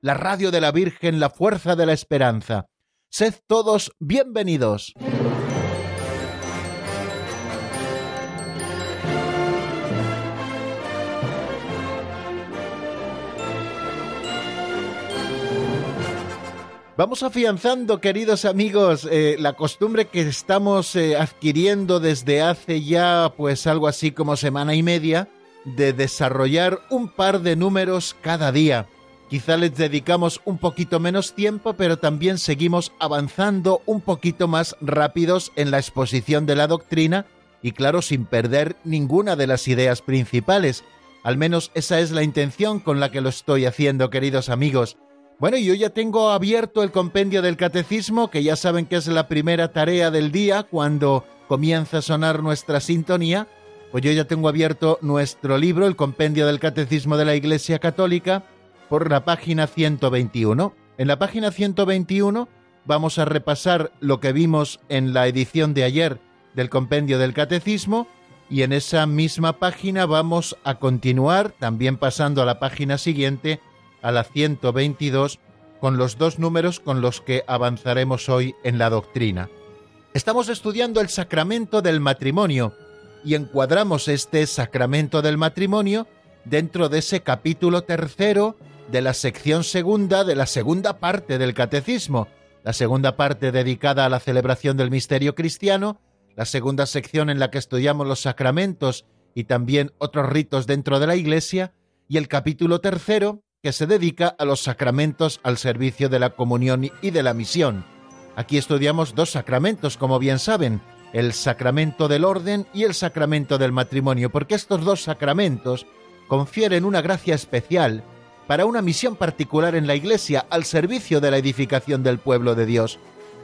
la radio de la Virgen, la fuerza de la esperanza. Sed todos bienvenidos. Vamos afianzando, queridos amigos, eh, la costumbre que estamos eh, adquiriendo desde hace ya pues algo así como semana y media de desarrollar un par de números cada día. Quizá les dedicamos un poquito menos tiempo, pero también seguimos avanzando un poquito más rápidos en la exposición de la doctrina y claro, sin perder ninguna de las ideas principales. Al menos esa es la intención con la que lo estoy haciendo, queridos amigos. Bueno, yo ya tengo abierto el compendio del catecismo, que ya saben que es la primera tarea del día cuando comienza a sonar nuestra sintonía. Pues yo ya tengo abierto nuestro libro, el compendio del catecismo de la Iglesia Católica, por la página 121. En la página 121 vamos a repasar lo que vimos en la edición de ayer del compendio del catecismo y en esa misma página vamos a continuar, también pasando a la página siguiente, a la 122 con los dos números con los que avanzaremos hoy en la doctrina. Estamos estudiando el sacramento del matrimonio y encuadramos este sacramento del matrimonio dentro de ese capítulo tercero de la sección segunda de la segunda parte del catecismo, la segunda parte dedicada a la celebración del misterio cristiano, la segunda sección en la que estudiamos los sacramentos y también otros ritos dentro de la Iglesia, y el capítulo tercero que se dedica a los sacramentos al servicio de la comunión y de la misión. Aquí estudiamos dos sacramentos, como bien saben, el sacramento del orden y el sacramento del matrimonio, porque estos dos sacramentos confieren una gracia especial para una misión particular en la Iglesia al servicio de la edificación del pueblo de Dios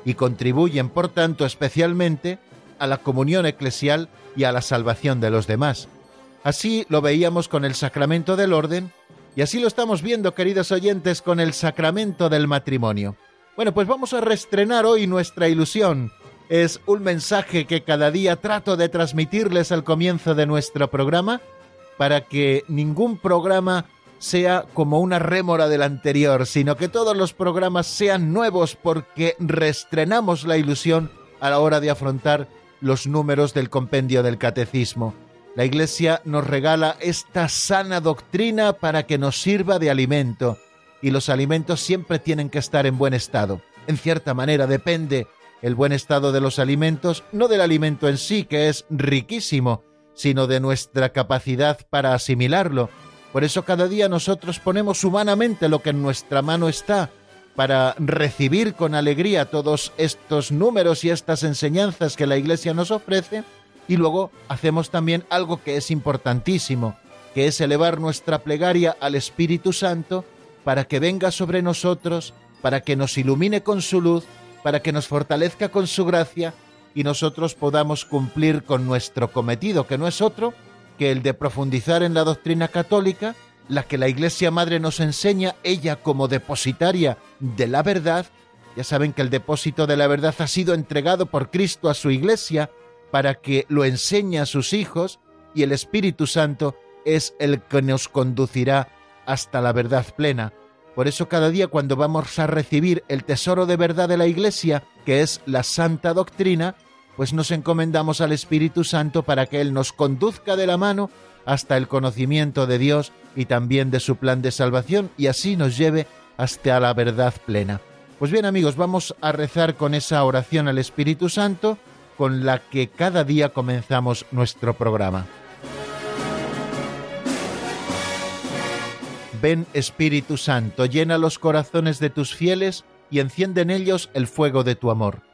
y contribuyen, por tanto, especialmente a la comunión eclesial y a la salvación de los demás. Así lo veíamos con el sacramento del orden y así lo estamos viendo, queridos oyentes, con el sacramento del matrimonio. Bueno, pues vamos a reestrenar hoy nuestra ilusión. Es un mensaje que cada día trato de transmitirles al comienzo de nuestro programa para que ningún programa sea como una rémora del anterior, sino que todos los programas sean nuevos porque reestrenamos la ilusión a la hora de afrontar los números del compendio del catecismo. La Iglesia nos regala esta sana doctrina para que nos sirva de alimento, y los alimentos siempre tienen que estar en buen estado. En cierta manera depende el buen estado de los alimentos, no del alimento en sí, que es riquísimo, sino de nuestra capacidad para asimilarlo. Por eso cada día nosotros ponemos humanamente lo que en nuestra mano está, para recibir con alegría todos estos números y estas enseñanzas que la Iglesia nos ofrece, y luego hacemos también algo que es importantísimo, que es elevar nuestra plegaria al Espíritu Santo para que venga sobre nosotros, para que nos ilumine con su luz, para que nos fortalezca con su gracia y nosotros podamos cumplir con nuestro cometido, que no es otro que el de profundizar en la doctrina católica, la que la Iglesia Madre nos enseña, ella como depositaria de la verdad. Ya saben que el depósito de la verdad ha sido entregado por Cristo a su Iglesia, para que lo enseñe a sus hijos y el Espíritu Santo es el que nos conducirá hasta la verdad plena. Por eso cada día cuando vamos a recibir el tesoro de verdad de la Iglesia, que es la santa doctrina, pues nos encomendamos al Espíritu Santo para que Él nos conduzca de la mano hasta el conocimiento de Dios y también de su plan de salvación y así nos lleve hasta la verdad plena. Pues bien amigos, vamos a rezar con esa oración al Espíritu Santo con la que cada día comenzamos nuestro programa. Ven Espíritu Santo, llena los corazones de tus fieles y enciende en ellos el fuego de tu amor.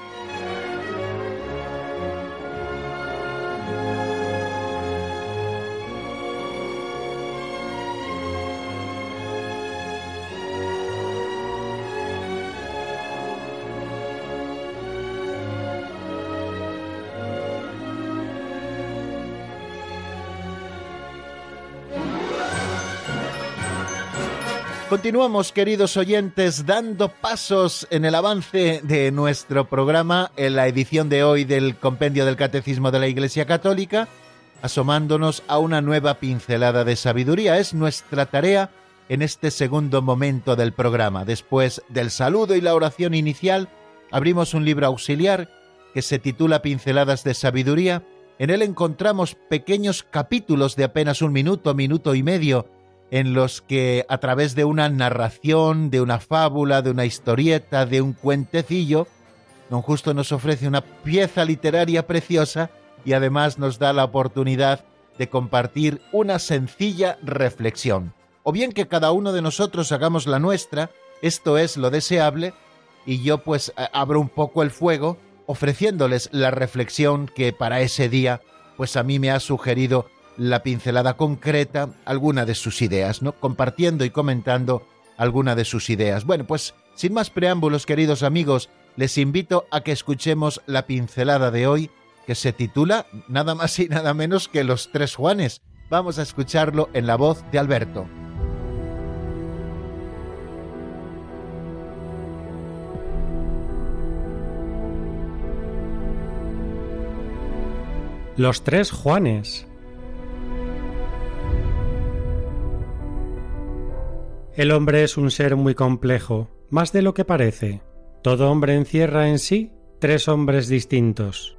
Continuamos, queridos oyentes, dando pasos en el avance de nuestro programa en la edición de hoy del Compendio del Catecismo de la Iglesia Católica, asomándonos a una nueva pincelada de sabiduría. Es nuestra tarea en este segundo momento del programa. Después del saludo y la oración inicial, abrimos un libro auxiliar que se titula Pinceladas de Sabiduría. En él encontramos pequeños capítulos de apenas un minuto, minuto y medio, en los que a través de una narración, de una fábula, de una historieta, de un cuentecillo, don Justo nos ofrece una pieza literaria preciosa y además nos da la oportunidad de compartir una sencilla reflexión. O bien que cada uno de nosotros hagamos la nuestra, esto es lo deseable, y yo pues abro un poco el fuego ofreciéndoles la reflexión que para ese día pues a mí me ha sugerido la pincelada concreta, alguna de sus ideas, ¿no? Compartiendo y comentando alguna de sus ideas. Bueno, pues sin más preámbulos, queridos amigos, les invito a que escuchemos la pincelada de hoy, que se titula nada más y nada menos que Los Tres Juanes. Vamos a escucharlo en la voz de Alberto. Los Tres Juanes El hombre es un ser muy complejo, más de lo que parece. Todo hombre encierra en sí tres hombres distintos.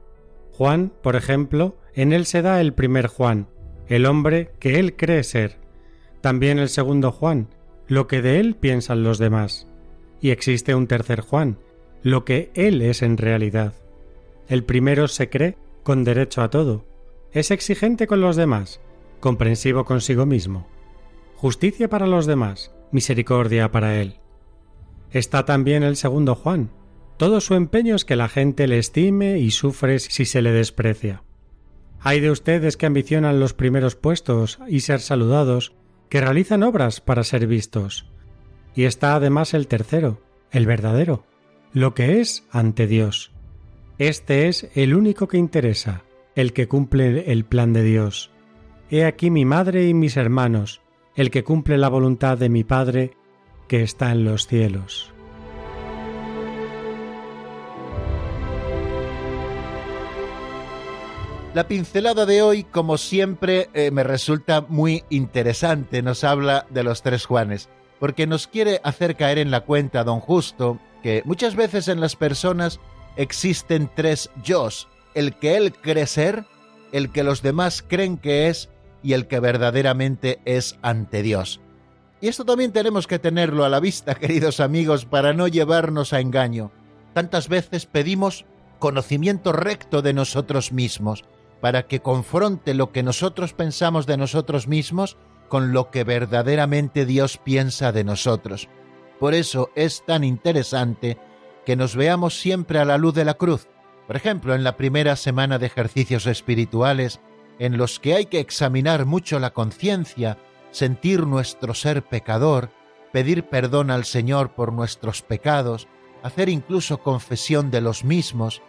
Juan, por ejemplo, en él se da el primer Juan, el hombre que él cree ser. También el segundo Juan, lo que de él piensan los demás. Y existe un tercer Juan, lo que él es en realidad. El primero se cree con derecho a todo. Es exigente con los demás, comprensivo consigo mismo. Justicia para los demás, misericordia para él. Está también el segundo Juan. Todo su empeño es que la gente le estime y sufre si se le desprecia. Hay de ustedes que ambicionan los primeros puestos y ser saludados, que realizan obras para ser vistos. Y está además el tercero, el verdadero, lo que es ante Dios. Este es el único que interesa, el que cumple el plan de Dios. He aquí mi madre y mis hermanos, el que cumple la voluntad de mi Padre que está en los cielos. La pincelada de hoy, como siempre, eh, me resulta muy interesante. Nos habla de los tres Juanes, porque nos quiere hacer caer en la cuenta, don Justo, que muchas veces en las personas existen tres yo, el que él cree ser, el que los demás creen que es y el que verdaderamente es ante Dios. Y esto también tenemos que tenerlo a la vista, queridos amigos, para no llevarnos a engaño. Tantas veces pedimos conocimiento recto de nosotros mismos, para que confronte lo que nosotros pensamos de nosotros mismos con lo que verdaderamente Dios piensa de nosotros. Por eso es tan interesante que nos veamos siempre a la luz de la cruz. Por ejemplo, en la primera semana de ejercicios espirituales, en los que hay que examinar mucho la conciencia, sentir nuestro ser pecador, pedir perdón al Señor por nuestros pecados, hacer incluso confesión de los mismos,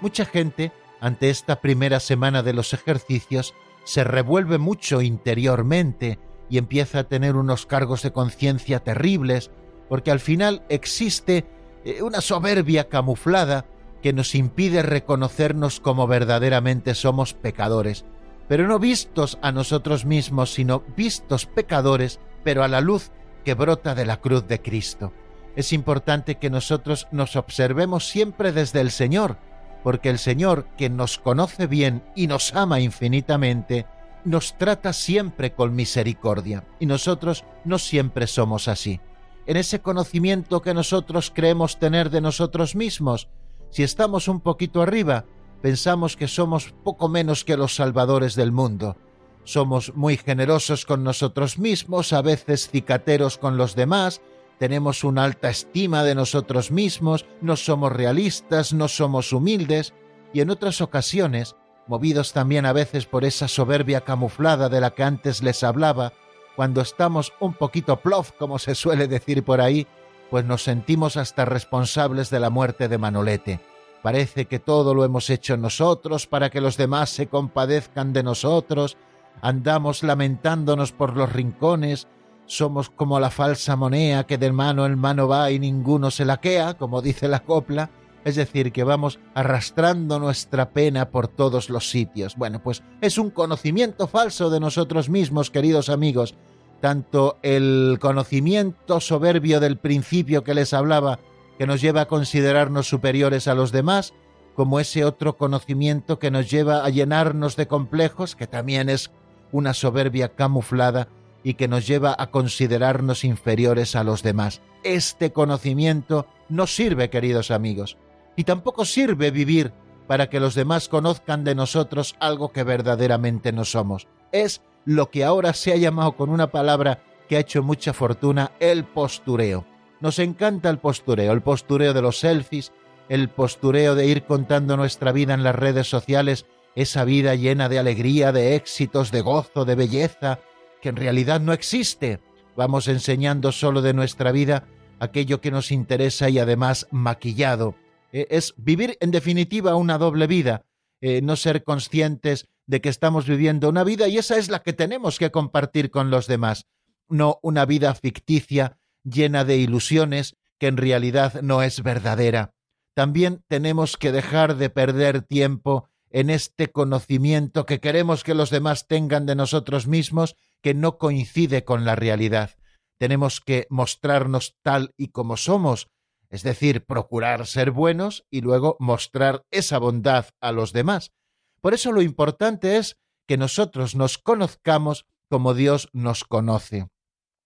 mucha gente, ante esta primera semana de los ejercicios, se revuelve mucho interiormente y empieza a tener unos cargos de conciencia terribles, porque al final existe eh, una soberbia camuflada que nos impide reconocernos como verdaderamente somos pecadores pero no vistos a nosotros mismos, sino vistos pecadores, pero a la luz que brota de la cruz de Cristo. Es importante que nosotros nos observemos siempre desde el Señor, porque el Señor, que nos conoce bien y nos ama infinitamente, nos trata siempre con misericordia, y nosotros no siempre somos así. En ese conocimiento que nosotros creemos tener de nosotros mismos, si estamos un poquito arriba, pensamos que somos poco menos que los salvadores del mundo. somos muy generosos con nosotros mismos, a veces cicateros con los demás, tenemos una alta estima de nosotros mismos, no somos realistas, no somos humildes, y en otras ocasiones, movidos también a veces por esa soberbia camuflada de la que antes les hablaba, cuando estamos un poquito plof, como se suele decir por ahí, pues nos sentimos hasta responsables de la muerte de Manolete. Parece que todo lo hemos hecho nosotros para que los demás se compadezcan de nosotros, andamos lamentándonos por los rincones, somos como la falsa moneda que de mano en mano va y ninguno se laquea, como dice la copla, es decir, que vamos arrastrando nuestra pena por todos los sitios. Bueno, pues es un conocimiento falso de nosotros mismos, queridos amigos, tanto el conocimiento soberbio del principio que les hablaba, que nos lleva a considerarnos superiores a los demás, como ese otro conocimiento que nos lleva a llenarnos de complejos, que también es una soberbia camuflada y que nos lleva a considerarnos inferiores a los demás. Este conocimiento no sirve, queridos amigos, y tampoco sirve vivir para que los demás conozcan de nosotros algo que verdaderamente no somos. Es lo que ahora se ha llamado con una palabra que ha hecho mucha fortuna, el postureo. Nos encanta el postureo, el postureo de los selfies, el postureo de ir contando nuestra vida en las redes sociales, esa vida llena de alegría, de éxitos, de gozo, de belleza, que en realidad no existe. Vamos enseñando solo de nuestra vida aquello que nos interesa y además maquillado. Eh, es vivir en definitiva una doble vida, eh, no ser conscientes de que estamos viviendo una vida y esa es la que tenemos que compartir con los demás, no una vida ficticia llena de ilusiones que en realidad no es verdadera. También tenemos que dejar de perder tiempo en este conocimiento que queremos que los demás tengan de nosotros mismos que no coincide con la realidad. Tenemos que mostrarnos tal y como somos, es decir, procurar ser buenos y luego mostrar esa bondad a los demás. Por eso lo importante es que nosotros nos conozcamos como Dios nos conoce.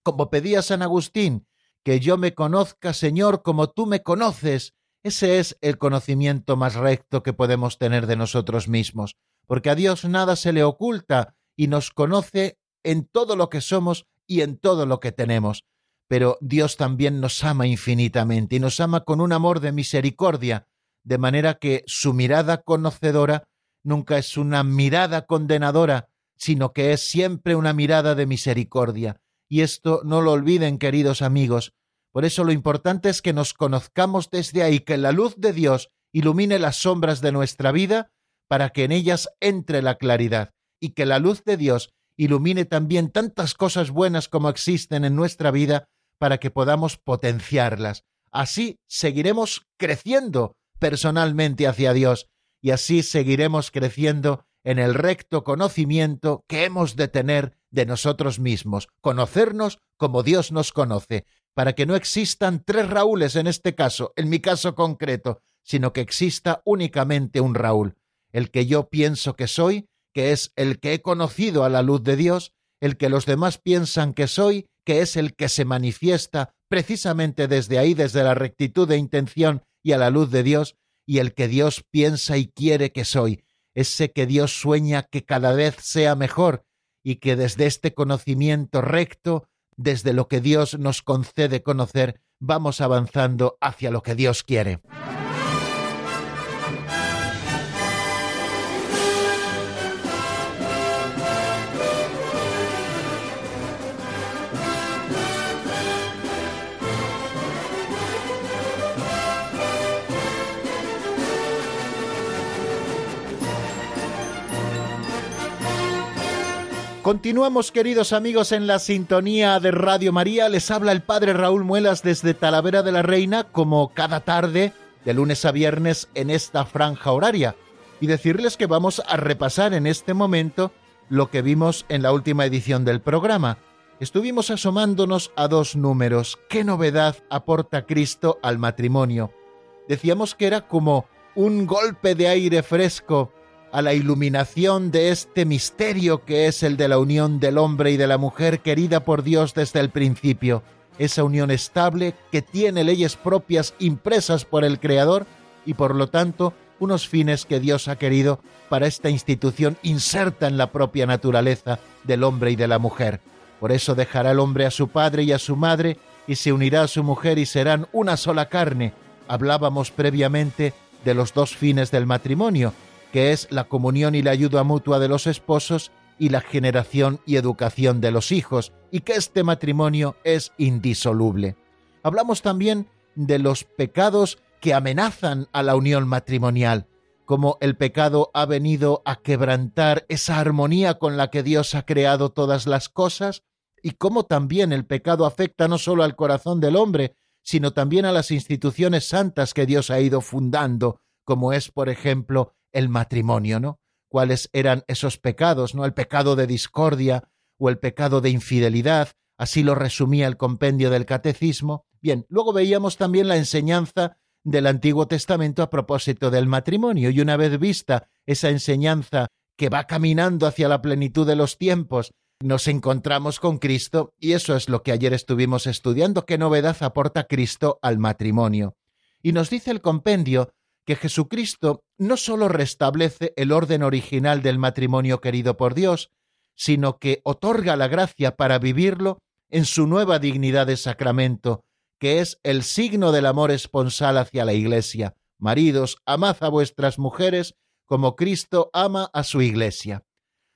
Como pedía San Agustín, que yo me conozca, Señor, como tú me conoces. Ese es el conocimiento más recto que podemos tener de nosotros mismos, porque a Dios nada se le oculta y nos conoce en todo lo que somos y en todo lo que tenemos. Pero Dios también nos ama infinitamente y nos ama con un amor de misericordia, de manera que su mirada conocedora nunca es una mirada condenadora, sino que es siempre una mirada de misericordia. Y esto no lo olviden, queridos amigos. Por eso lo importante es que nos conozcamos desde ahí, que la luz de Dios ilumine las sombras de nuestra vida para que en ellas entre la claridad, y que la luz de Dios ilumine también tantas cosas buenas como existen en nuestra vida para que podamos potenciarlas. Así seguiremos creciendo personalmente hacia Dios y así seguiremos creciendo en el recto conocimiento que hemos de tener de nosotros mismos, conocernos como Dios nos conoce, para que no existan tres Raúles en este caso, en mi caso concreto, sino que exista únicamente un Raúl, el que yo pienso que soy que es el que he conocido a la luz de Dios, el que los demás piensan que soy, que es el que se manifiesta precisamente desde ahí, desde la rectitud de intención y a la luz de Dios, y el que Dios piensa y quiere que soy, ese que Dios sueña que cada vez sea mejor y que desde este conocimiento recto, desde lo que Dios nos concede conocer, vamos avanzando hacia lo que Dios quiere. Continuamos, queridos amigos, en la sintonía de Radio María. Les habla el Padre Raúl Muelas desde Talavera de la Reina, como cada tarde, de lunes a viernes, en esta franja horaria. Y decirles que vamos a repasar en este momento lo que vimos en la última edición del programa. Estuvimos asomándonos a dos números. ¿Qué novedad aporta Cristo al matrimonio? Decíamos que era como un golpe de aire fresco a la iluminación de este misterio que es el de la unión del hombre y de la mujer querida por Dios desde el principio, esa unión estable que tiene leyes propias impresas por el Creador y por lo tanto unos fines que Dios ha querido para esta institución inserta en la propia naturaleza del hombre y de la mujer. Por eso dejará el hombre a su padre y a su madre y se unirá a su mujer y serán una sola carne. Hablábamos previamente de los dos fines del matrimonio, que es la comunión y la ayuda mutua de los esposos y la generación y educación de los hijos, y que este matrimonio es indisoluble. Hablamos también de los pecados que amenazan a la unión matrimonial, como el pecado ha venido a quebrantar esa armonía con la que Dios ha creado todas las cosas, y cómo también el pecado afecta no solo al corazón del hombre, sino también a las instituciones santas que Dios ha ido fundando, como es, por ejemplo, el matrimonio, ¿no? cuáles eran esos pecados, ¿no? El pecado de discordia o el pecado de infidelidad, así lo resumía el compendio del catecismo. Bien, luego veíamos también la enseñanza del Antiguo Testamento a propósito del matrimonio, y una vez vista esa enseñanza que va caminando hacia la plenitud de los tiempos, nos encontramos con Cristo, y eso es lo que ayer estuvimos estudiando, qué novedad aporta Cristo al matrimonio. Y nos dice el compendio que Jesucristo no sólo restablece el orden original del matrimonio querido por Dios, sino que otorga la gracia para vivirlo en su nueva dignidad de sacramento, que es el signo del amor esponsal hacia la Iglesia. Maridos, amad a vuestras mujeres como Cristo ama a su Iglesia.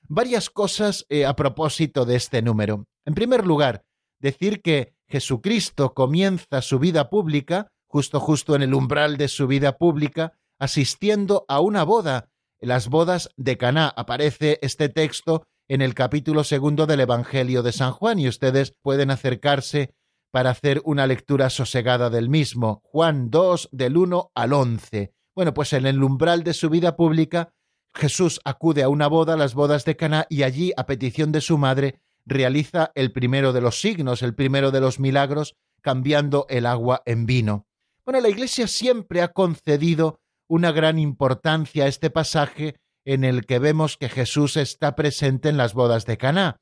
Varias cosas eh, a propósito de este número. En primer lugar, decir que Jesucristo comienza su vida pública justo justo en el umbral de su vida pública, asistiendo a una boda, las bodas de Caná. Aparece este texto en el capítulo segundo del Evangelio de San Juan y ustedes pueden acercarse para hacer una lectura sosegada del mismo. Juan 2 del 1 al 11. Bueno, pues en el umbral de su vida pública, Jesús acude a una boda, las bodas de Caná, y allí, a petición de su madre, realiza el primero de los signos, el primero de los milagros, cambiando el agua en vino. Bueno, la Iglesia siempre ha concedido una gran importancia a este pasaje en el que vemos que Jesús está presente en las bodas de Caná.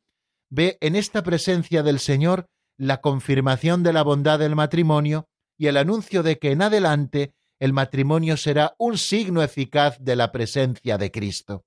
Ve en esta presencia del Señor la confirmación de la bondad del matrimonio y el anuncio de que en adelante el matrimonio será un signo eficaz de la presencia de Cristo.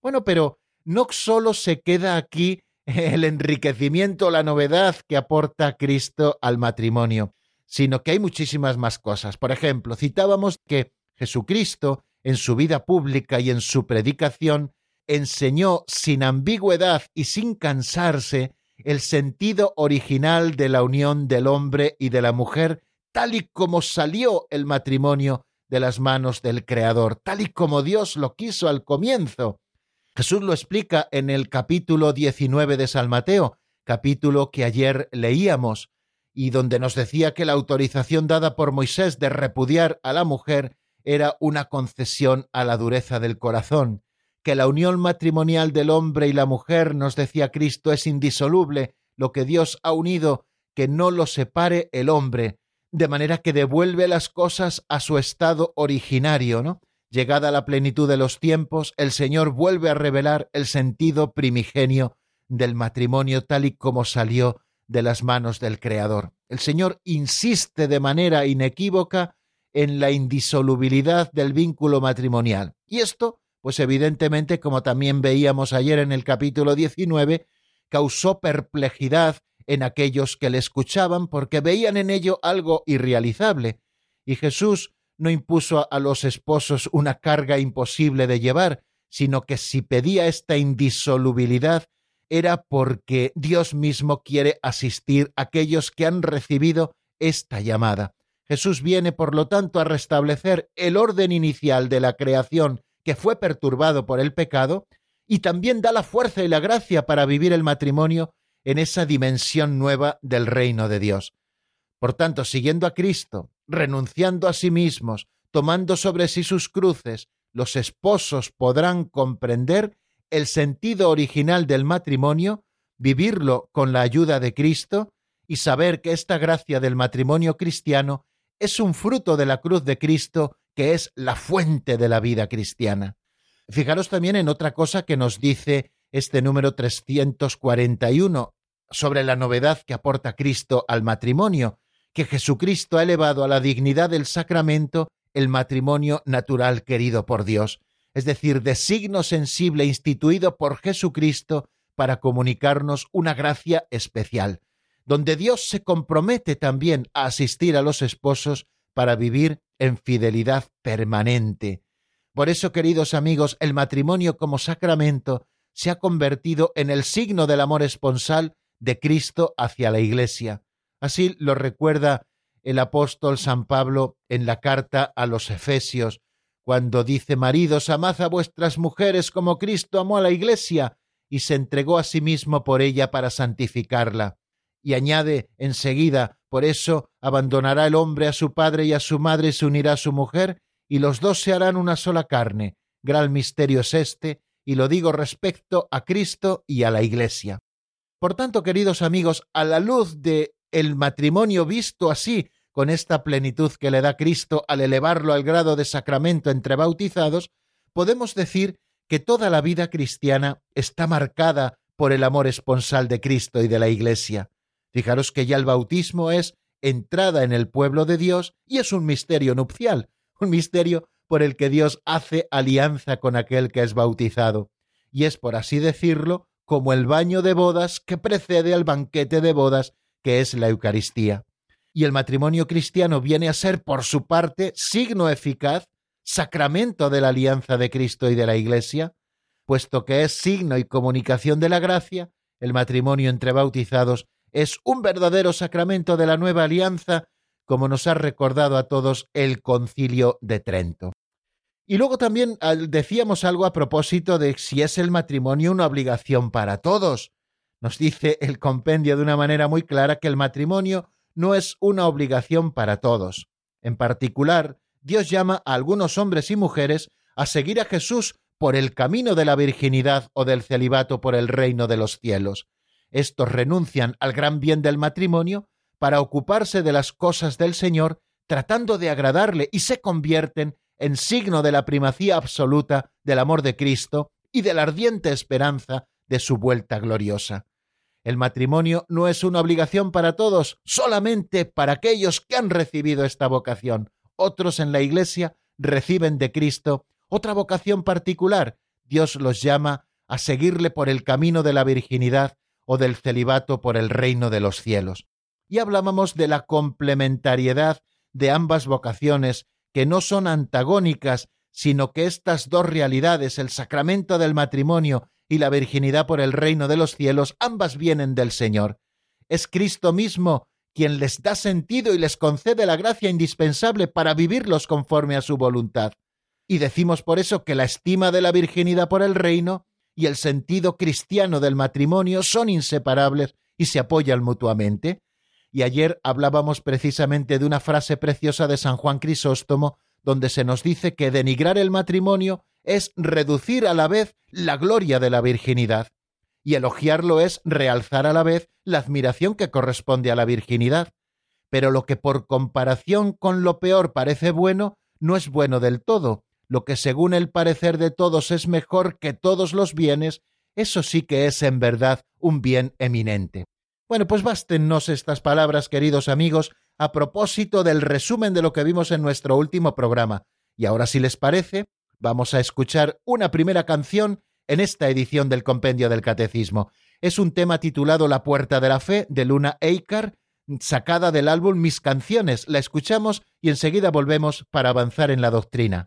Bueno, pero no solo se queda aquí el enriquecimiento, la novedad que aporta Cristo al matrimonio, sino que hay muchísimas más cosas. Por ejemplo, citábamos que Jesucristo, en su vida pública y en su predicación, enseñó sin ambigüedad y sin cansarse el sentido original de la unión del hombre y de la mujer, tal y como salió el matrimonio de las manos del Creador, tal y como Dios lo quiso al comienzo. Jesús lo explica en el capítulo 19 de San Mateo, capítulo que ayer leíamos, y donde nos decía que la autorización dada por Moisés de repudiar a la mujer era una concesión a la dureza del corazón, que la unión matrimonial del hombre y la mujer, nos decía Cristo, es indisoluble, lo que Dios ha unido, que no lo separe el hombre, de manera que devuelve las cosas a su estado originario, ¿no? Llegada la plenitud de los tiempos, el Señor vuelve a revelar el sentido primigenio del matrimonio tal y como salió de las manos del Creador. El Señor insiste de manera inequívoca en la indisolubilidad del vínculo matrimonial. Y esto, pues evidentemente, como también veíamos ayer en el capítulo 19, causó perplejidad en aquellos que le escuchaban porque veían en ello algo irrealizable. Y Jesús no impuso a los esposos una carga imposible de llevar, sino que si pedía esta indisolubilidad era porque Dios mismo quiere asistir a aquellos que han recibido esta llamada. Jesús viene, por lo tanto, a restablecer el orden inicial de la creación que fue perturbado por el pecado, y también da la fuerza y la gracia para vivir el matrimonio en esa dimensión nueva del reino de Dios. Por tanto, siguiendo a Cristo, renunciando a sí mismos, tomando sobre sí sus cruces, los esposos podrán comprender el sentido original del matrimonio, vivirlo con la ayuda de Cristo y saber que esta gracia del matrimonio cristiano es un fruto de la cruz de Cristo que es la fuente de la vida cristiana. Fijaros también en otra cosa que nos dice este número 341 sobre la novedad que aporta Cristo al matrimonio, que Jesucristo ha elevado a la dignidad del sacramento el matrimonio natural querido por Dios, es decir, de signo sensible instituido por Jesucristo para comunicarnos una gracia especial, donde Dios se compromete también a asistir a los esposos para vivir en fidelidad permanente. Por eso, queridos amigos, el matrimonio como sacramento se ha convertido en el signo del amor esponsal de Cristo hacia la Iglesia. Así lo recuerda el apóstol San Pablo en la carta a los Efesios, cuando dice Maridos, amad a vuestras mujeres como Cristo amó a la Iglesia y se entregó a sí mismo por ella para santificarla. Y añade enseguida, por eso abandonará el hombre a su padre y a su madre y se unirá a su mujer, y los dos se harán una sola carne. Gran misterio es este, y lo digo respecto a Cristo y a la Iglesia. Por tanto, queridos amigos, a la luz de el matrimonio visto así con esta plenitud que le da Cristo al elevarlo al grado de sacramento entre bautizados, podemos decir que toda la vida cristiana está marcada por el amor esponsal de Cristo y de la Iglesia. Fijaros que ya el bautismo es entrada en el pueblo de Dios y es un misterio nupcial, un misterio por el que Dios hace alianza con aquel que es bautizado. Y es, por así decirlo, como el baño de bodas que precede al banquete de bodas, que es la Eucaristía y el matrimonio cristiano viene a ser, por su parte, signo eficaz, sacramento de la alianza de Cristo y de la Iglesia, puesto que es signo y comunicación de la gracia, el matrimonio entre bautizados es un verdadero sacramento de la nueva alianza, como nos ha recordado a todos el concilio de Trento. Y luego también decíamos algo a propósito de si es el matrimonio una obligación para todos. Nos dice el compendio de una manera muy clara que el matrimonio no es una obligación para todos. En particular, Dios llama a algunos hombres y mujeres a seguir a Jesús por el camino de la virginidad o del celibato por el reino de los cielos. Estos renuncian al gran bien del matrimonio para ocuparse de las cosas del Señor, tratando de agradarle y se convierten en signo de la primacía absoluta del amor de Cristo y de la ardiente esperanza de su vuelta gloriosa. El matrimonio no es una obligación para todos, solamente para aquellos que han recibido esta vocación. Otros en la Iglesia reciben de Cristo otra vocación particular. Dios los llama a seguirle por el camino de la virginidad o del celibato por el reino de los cielos. Y hablábamos de la complementariedad de ambas vocaciones, que no son antagónicas, sino que estas dos realidades, el sacramento del matrimonio y la virginidad por el reino de los cielos, ambas vienen del Señor. Es Cristo mismo quien les da sentido y les concede la gracia indispensable para vivirlos conforme a su voluntad. Y decimos por eso que la estima de la virginidad por el reino y el sentido cristiano del matrimonio son inseparables y se apoyan mutuamente. Y ayer hablábamos precisamente de una frase preciosa de San Juan Crisóstomo, donde se nos dice que denigrar el matrimonio es reducir a la vez la gloria de la virginidad, y elogiarlo es realzar a la vez la admiración que corresponde a la virginidad. Pero lo que por comparación con lo peor parece bueno, no es bueno del todo. Lo que según el parecer de todos es mejor que todos los bienes, eso sí que es en verdad un bien eminente. Bueno, pues bástennos estas palabras, queridos amigos, a propósito del resumen de lo que vimos en nuestro último programa. Y ahora, si les parece, Vamos a escuchar una primera canción en esta edición del Compendio del Catecismo. Es un tema titulado La Puerta de la Fe de Luna Eikar, sacada del álbum Mis Canciones. La escuchamos y enseguida volvemos para avanzar en la doctrina.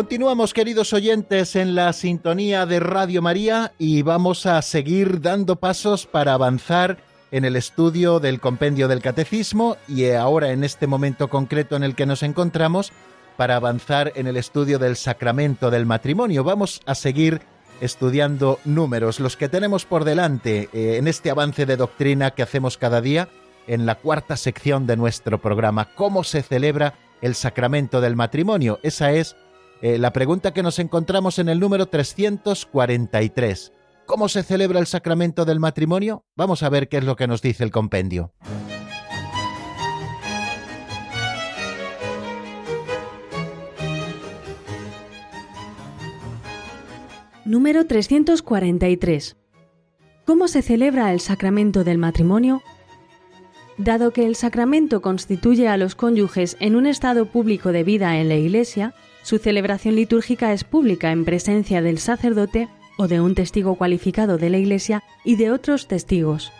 Continuamos, queridos oyentes, en la sintonía de Radio María y vamos a seguir dando pasos para avanzar en el estudio del compendio del catecismo y ahora en este momento concreto en el que nos encontramos para avanzar en el estudio del sacramento del matrimonio. Vamos a seguir estudiando números, los que tenemos por delante eh, en este avance de doctrina que hacemos cada día en la cuarta sección de nuestro programa, ¿Cómo se celebra el sacramento del matrimonio? Esa es eh, la pregunta que nos encontramos en el número 343. ¿Cómo se celebra el sacramento del matrimonio? Vamos a ver qué es lo que nos dice el compendio. Número 343. ¿Cómo se celebra el sacramento del matrimonio? Dado que el sacramento constituye a los cónyuges en un estado público de vida en la Iglesia, su celebración litúrgica es pública en presencia del sacerdote o de un testigo cualificado de la Iglesia y de otros testigos.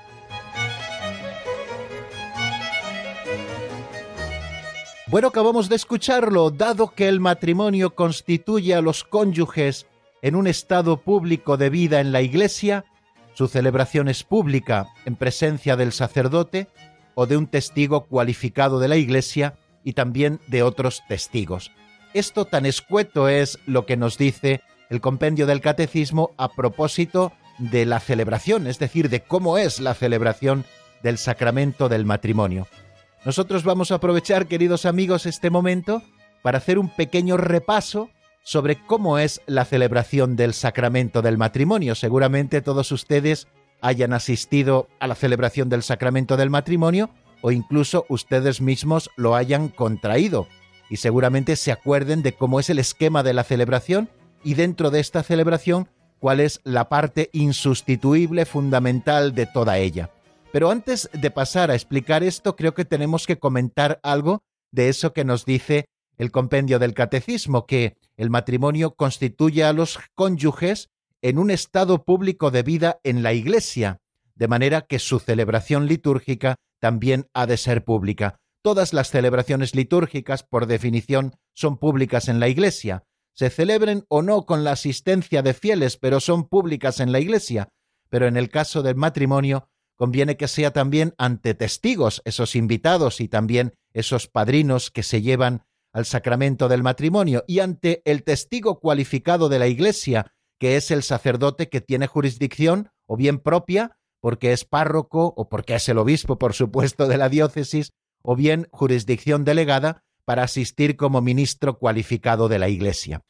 Bueno, acabamos de escucharlo, dado que el matrimonio constituye a los cónyuges en un estado público de vida en la Iglesia, su celebración es pública en presencia del sacerdote o de un testigo cualificado de la Iglesia y también de otros testigos. Esto tan escueto es lo que nos dice el compendio del catecismo a propósito de la celebración, es decir, de cómo es la celebración del sacramento del matrimonio. Nosotros vamos a aprovechar, queridos amigos, este momento para hacer un pequeño repaso sobre cómo es la celebración del sacramento del matrimonio. Seguramente todos ustedes hayan asistido a la celebración del sacramento del matrimonio o incluso ustedes mismos lo hayan contraído y seguramente se acuerden de cómo es el esquema de la celebración y dentro de esta celebración cuál es la parte insustituible, fundamental de toda ella. Pero antes de pasar a explicar esto, creo que tenemos que comentar algo de eso que nos dice el compendio del catecismo, que el matrimonio constituye a los cónyuges en un estado público de vida en la Iglesia, de manera que su celebración litúrgica también ha de ser pública. Todas las celebraciones litúrgicas, por definición, son públicas en la Iglesia. Se celebren o no con la asistencia de fieles, pero son públicas en la Iglesia. Pero en el caso del matrimonio, conviene que sea también ante testigos, esos invitados y también esos padrinos que se llevan al sacramento del matrimonio, y ante el testigo cualificado de la Iglesia, que es el sacerdote que tiene jurisdicción, o bien propia, porque es párroco, o porque es el obispo, por supuesto, de la diócesis, o bien jurisdicción delegada para asistir como ministro cualificado de la Iglesia.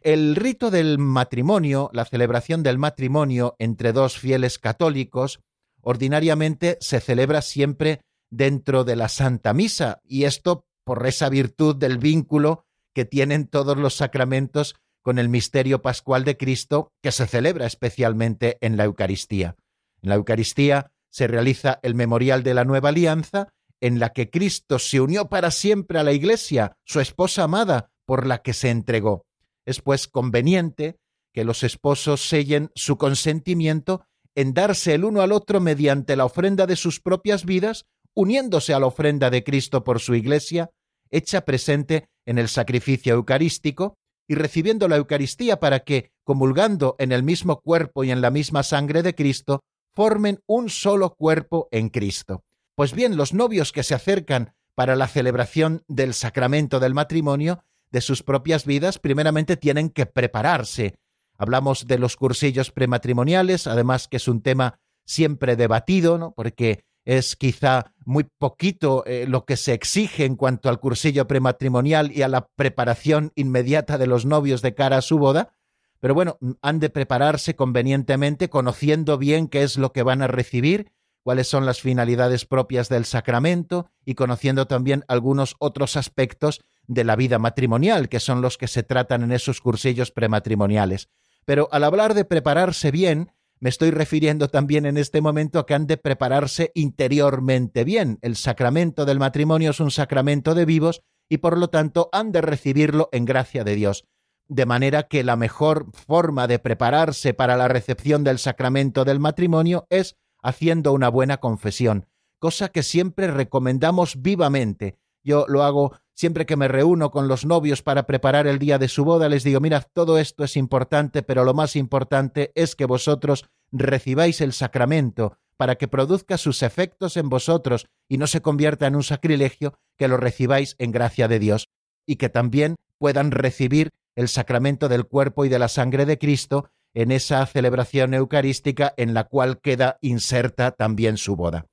El rito del matrimonio, la celebración del matrimonio entre dos fieles católicos, ordinariamente se celebra siempre dentro de la Santa Misa, y esto por esa virtud del vínculo que tienen todos los sacramentos con el misterio pascual de Cristo, que se celebra especialmente en la Eucaristía. En la Eucaristía se realiza el memorial de la nueva alianza en la que Cristo se unió para siempre a la Iglesia, su esposa amada, por la que se entregó. Es pues conveniente que los esposos sellen su consentimiento en darse el uno al otro mediante la ofrenda de sus propias vidas, uniéndose a la ofrenda de Cristo por su Iglesia, hecha presente en el sacrificio eucarístico, y recibiendo la Eucaristía para que, comulgando en el mismo cuerpo y en la misma sangre de Cristo, formen un solo cuerpo en Cristo. Pues bien, los novios que se acercan para la celebración del sacramento del matrimonio de sus propias vidas, primeramente tienen que prepararse. Hablamos de los cursillos prematrimoniales, además que es un tema siempre debatido, ¿no? Porque es quizá muy poquito eh, lo que se exige en cuanto al cursillo prematrimonial y a la preparación inmediata de los novios de cara a su boda, pero bueno, han de prepararse convenientemente, conociendo bien qué es lo que van a recibir cuáles son las finalidades propias del sacramento y conociendo también algunos otros aspectos de la vida matrimonial, que son los que se tratan en esos cursillos prematrimoniales. Pero al hablar de prepararse bien, me estoy refiriendo también en este momento a que han de prepararse interiormente bien. El sacramento del matrimonio es un sacramento de vivos y por lo tanto han de recibirlo en gracia de Dios. De manera que la mejor forma de prepararse para la recepción del sacramento del matrimonio es haciendo una buena confesión, cosa que siempre recomendamos vivamente. Yo lo hago siempre que me reúno con los novios para preparar el día de su boda, les digo, mira, todo esto es importante, pero lo más importante es que vosotros recibáis el sacramento para que produzca sus efectos en vosotros y no se convierta en un sacrilegio, que lo recibáis en gracia de Dios y que también puedan recibir el sacramento del cuerpo y de la sangre de Cristo en esa celebración eucarística en la cual queda inserta también su boda.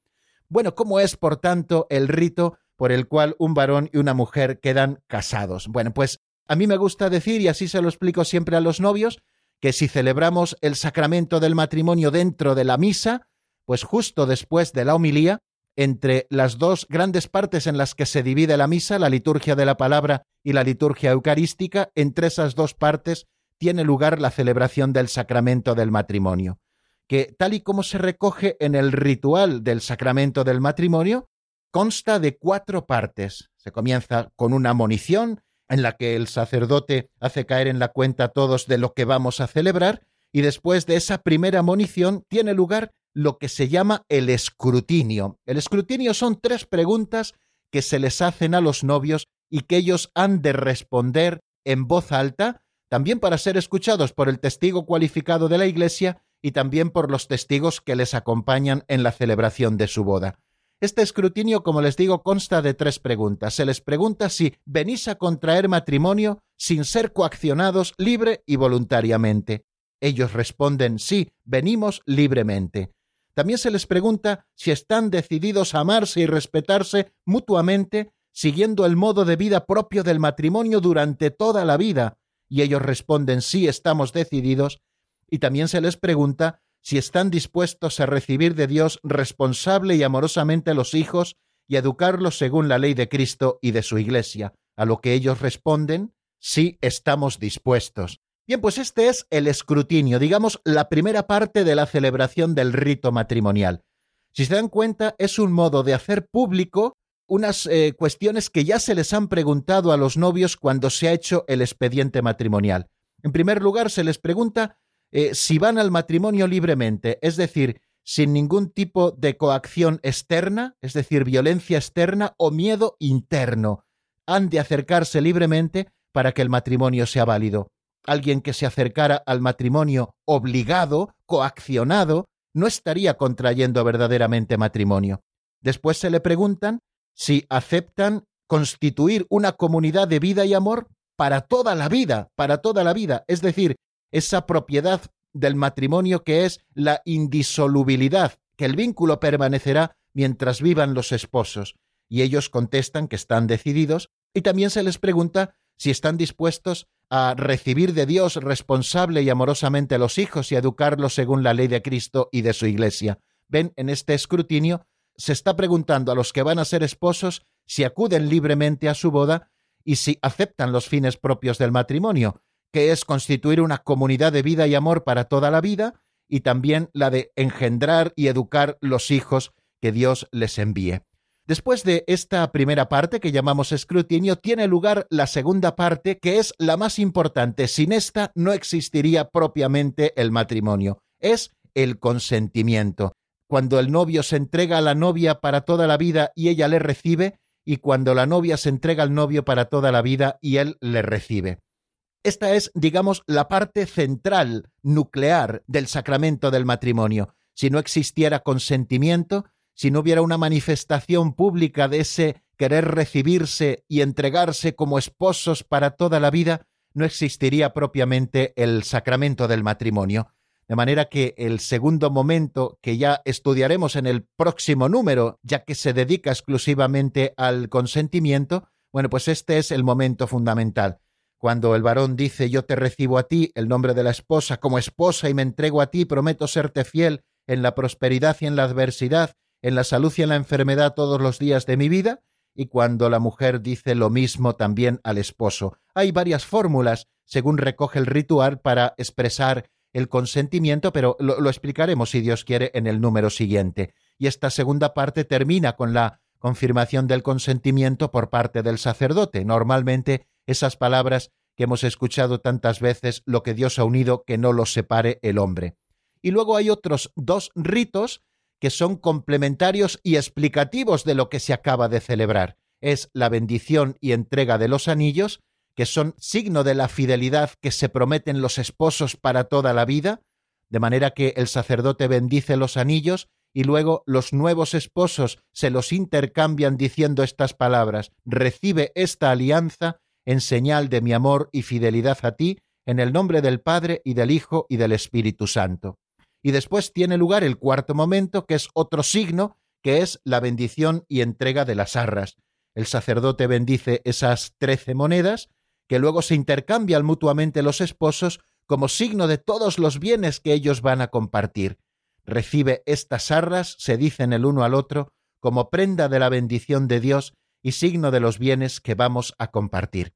Bueno, ¿cómo es, por tanto, el rito por el cual un varón y una mujer quedan casados? Bueno, pues a mí me gusta decir, y así se lo explico siempre a los novios, que si celebramos el sacramento del matrimonio dentro de la misa, pues justo después de la homilía, entre las dos grandes partes en las que se divide la misa, la liturgia de la palabra y la liturgia eucarística, entre esas dos partes tiene lugar la celebración del sacramento del matrimonio, que tal y como se recoge en el ritual del sacramento del matrimonio, consta de cuatro partes. Se comienza con una monición, en la que el sacerdote hace caer en la cuenta todos de lo que vamos a celebrar, y después de esa primera monición tiene lugar lo que se llama el escrutinio. El escrutinio son tres preguntas que se les hacen a los novios y que ellos han de responder en voz alta, también para ser escuchados por el testigo cualificado de la Iglesia y también por los testigos que les acompañan en la celebración de su boda. Este escrutinio, como les digo, consta de tres preguntas. Se les pregunta si venís a contraer matrimonio sin ser coaccionados libre y voluntariamente. Ellos responden sí, venimos libremente. También se les pregunta si están decididos a amarse y respetarse mutuamente, siguiendo el modo de vida propio del matrimonio durante toda la vida, y ellos responden sí, estamos decididos, y también se les pregunta si están dispuestos a recibir de Dios responsable y amorosamente los hijos y educarlos según la ley de Cristo y de su Iglesia, a lo que ellos responden sí, estamos dispuestos. Bien, pues este es el escrutinio, digamos, la primera parte de la celebración del rito matrimonial. Si se dan cuenta, es un modo de hacer público unas eh, cuestiones que ya se les han preguntado a los novios cuando se ha hecho el expediente matrimonial. En primer lugar, se les pregunta eh, si van al matrimonio libremente, es decir, sin ningún tipo de coacción externa, es decir, violencia externa o miedo interno. Han de acercarse libremente para que el matrimonio sea válido alguien que se acercara al matrimonio obligado, coaccionado, no estaría contrayendo verdaderamente matrimonio. Después se le preguntan si aceptan constituir una comunidad de vida y amor para toda la vida, para toda la vida, es decir, esa propiedad del matrimonio que es la indisolubilidad, que el vínculo permanecerá mientras vivan los esposos. Y ellos contestan que están decididos, y también se les pregunta si están dispuestos a recibir de Dios responsable y amorosamente a los hijos y educarlos según la ley de Cristo y de su Iglesia. Ven, en este escrutinio se está preguntando a los que van a ser esposos si acuden libremente a su boda y si aceptan los fines propios del matrimonio, que es constituir una comunidad de vida y amor para toda la vida, y también la de engendrar y educar los hijos que Dios les envíe. Después de esta primera parte que llamamos escrutinio, tiene lugar la segunda parte que es la más importante. Sin esta no existiría propiamente el matrimonio. Es el consentimiento. Cuando el novio se entrega a la novia para toda la vida y ella le recibe, y cuando la novia se entrega al novio para toda la vida y él le recibe. Esta es, digamos, la parte central, nuclear del sacramento del matrimonio. Si no existiera consentimiento, si no hubiera una manifestación pública de ese querer recibirse y entregarse como esposos para toda la vida, no existiría propiamente el sacramento del matrimonio. De manera que el segundo momento que ya estudiaremos en el próximo número, ya que se dedica exclusivamente al consentimiento, bueno, pues este es el momento fundamental. Cuando el varón dice yo te recibo a ti, el nombre de la esposa, como esposa y me entrego a ti, prometo serte fiel en la prosperidad y en la adversidad, en la salud y en la enfermedad todos los días de mi vida, y cuando la mujer dice lo mismo también al esposo. Hay varias fórmulas, según recoge el ritual, para expresar el consentimiento, pero lo, explicaremos, si Dios quiere, en el número siguiente. Y esta segunda parte termina con la confirmación del consentimiento por parte del sacerdote. Normalmente esas palabras que hemos escuchado tantas veces, lo que Dios ha unido, que no lo separe el hombre. Y luego hay otros dos ritos que son complementarios y explicativos de lo que se acaba de celebrar. Es la bendición y entrega de los anillos, que son signo de la fidelidad que se prometen los esposos para toda la vida, de manera que el sacerdote bendice los anillos y luego los nuevos esposos se los intercambian diciendo estas palabras, recibe esta alianza en señal de mi amor y fidelidad a ti, en el nombre del Padre y del Hijo y del Espíritu Santo. Y después tiene lugar el cuarto momento, que es otro signo, que es la bendición y entrega de las arras. El sacerdote bendice esas trece monedas, que luego se intercambian mutuamente los esposos como signo de todos los bienes que ellos van a compartir. Recibe estas arras, se dicen el uno al otro, como prenda de la bendición de Dios y signo de los bienes que vamos a compartir.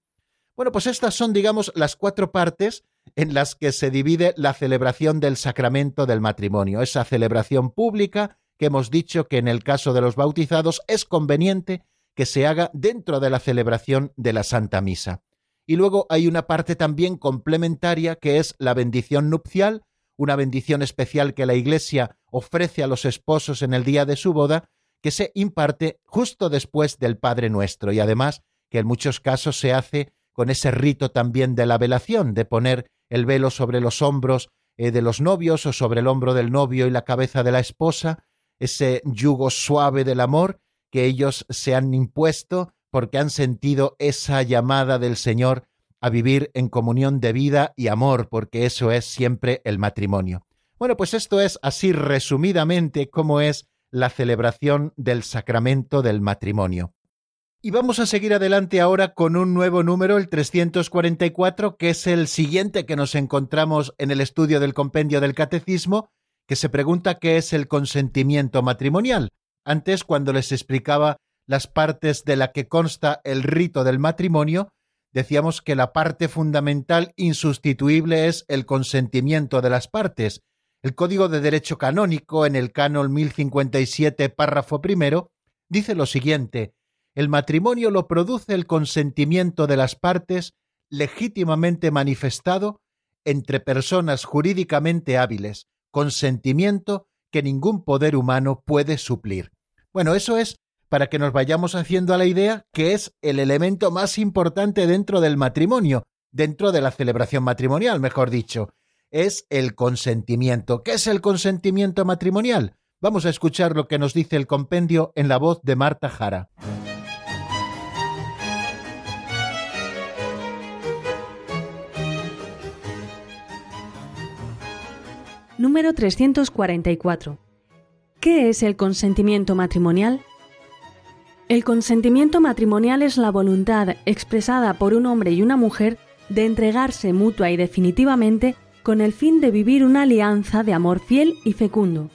Bueno, pues estas son, digamos, las cuatro partes en las que se divide la celebración del sacramento del matrimonio, esa celebración pública que hemos dicho que en el caso de los bautizados es conveniente que se haga dentro de la celebración de la Santa Misa. Y luego hay una parte también complementaria que es la bendición nupcial, una bendición especial que la Iglesia ofrece a los esposos en el día de su boda, que se imparte justo después del Padre Nuestro. Y además que en muchos casos se hace con ese rito también de la velación, de poner el velo sobre los hombros eh, de los novios o sobre el hombro del novio y la cabeza de la esposa, ese yugo suave del amor que ellos se han impuesto porque han sentido esa llamada del Señor a vivir en comunión de vida y amor, porque eso es siempre el matrimonio. Bueno, pues esto es así resumidamente cómo es la celebración del sacramento del matrimonio. Y vamos a seguir adelante ahora con un nuevo número, el 344, que es el siguiente que nos encontramos en el estudio del compendio del catecismo, que se pregunta qué es el consentimiento matrimonial. Antes, cuando les explicaba las partes de la que consta el rito del matrimonio, decíamos que la parte fundamental insustituible es el consentimiento de las partes. El Código de Derecho Canónico, en el canon 1057, párrafo primero, dice lo siguiente el matrimonio lo produce el consentimiento de las partes legítimamente manifestado entre personas jurídicamente hábiles, consentimiento que ningún poder humano puede suplir. Bueno, eso es para que nos vayamos haciendo a la idea que es el elemento más importante dentro del matrimonio, dentro de la celebración matrimonial, mejor dicho, es el consentimiento. ¿Qué es el consentimiento matrimonial? Vamos a escuchar lo que nos dice el compendio en la voz de Marta Jara. Número 344. ¿Qué es el consentimiento matrimonial? El consentimiento matrimonial es la voluntad expresada por un hombre y una mujer de entregarse mutua y definitivamente con el fin de vivir una alianza de amor fiel y fecundo.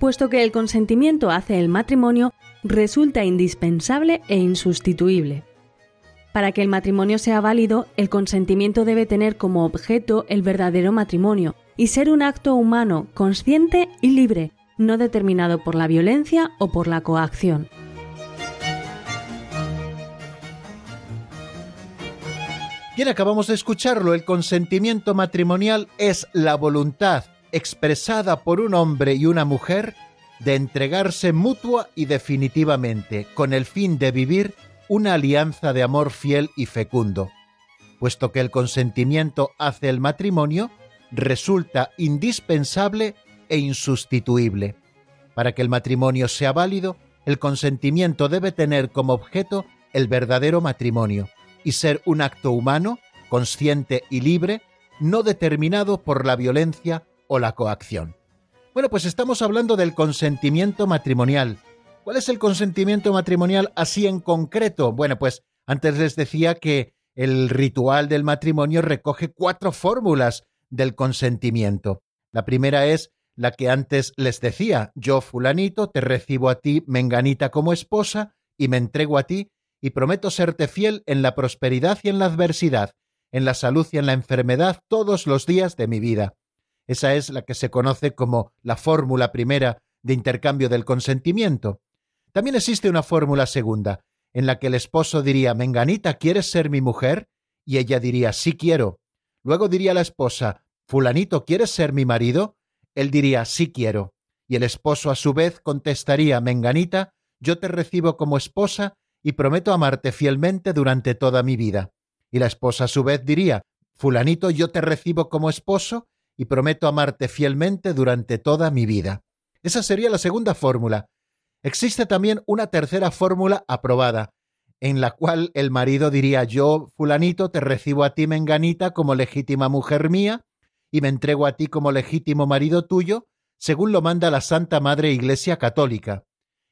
Puesto que el consentimiento hace el matrimonio, resulta indispensable e insustituible. Para que el matrimonio sea válido, el consentimiento debe tener como objeto el verdadero matrimonio, y ser un acto humano consciente y libre, no determinado por la violencia o por la coacción. Bien, acabamos de escucharlo, el consentimiento matrimonial es la voluntad expresada por un hombre y una mujer de entregarse mutua y definitivamente con el fin de vivir una alianza de amor fiel y fecundo. Puesto que el consentimiento hace el matrimonio, resulta indispensable e insustituible. Para que el matrimonio sea válido, el consentimiento debe tener como objeto el verdadero matrimonio y ser un acto humano, consciente y libre, no determinado por la violencia o la coacción. Bueno, pues estamos hablando del consentimiento matrimonial. ¿Cuál es el consentimiento matrimonial así en concreto? Bueno, pues antes les decía que el ritual del matrimonio recoge cuatro fórmulas del consentimiento. La primera es la que antes les decía, yo fulanito te recibo a ti menganita como esposa, y me entrego a ti, y prometo serte fiel en la prosperidad y en la adversidad, en la salud y en la enfermedad todos los días de mi vida. Esa es la que se conoce como la fórmula primera de intercambio del consentimiento. También existe una fórmula segunda, en la que el esposo diría Menganita, ¿quieres ser mi mujer? y ella diría sí quiero. Luego diría la esposa Fulanito, ¿quieres ser mi marido? Él diría sí quiero. Y el esposo a su vez contestaría Menganita, yo te recibo como esposa y prometo amarte fielmente durante toda mi vida. Y la esposa a su vez diría Fulanito, yo te recibo como esposo y prometo amarte fielmente durante toda mi vida. Esa sería la segunda fórmula. Existe también una tercera fórmula aprobada, en la cual el marido diría yo, fulanito, te recibo a ti, menganita, como legítima mujer mía, y me entrego a ti como legítimo marido tuyo, según lo manda la Santa Madre Iglesia Católica.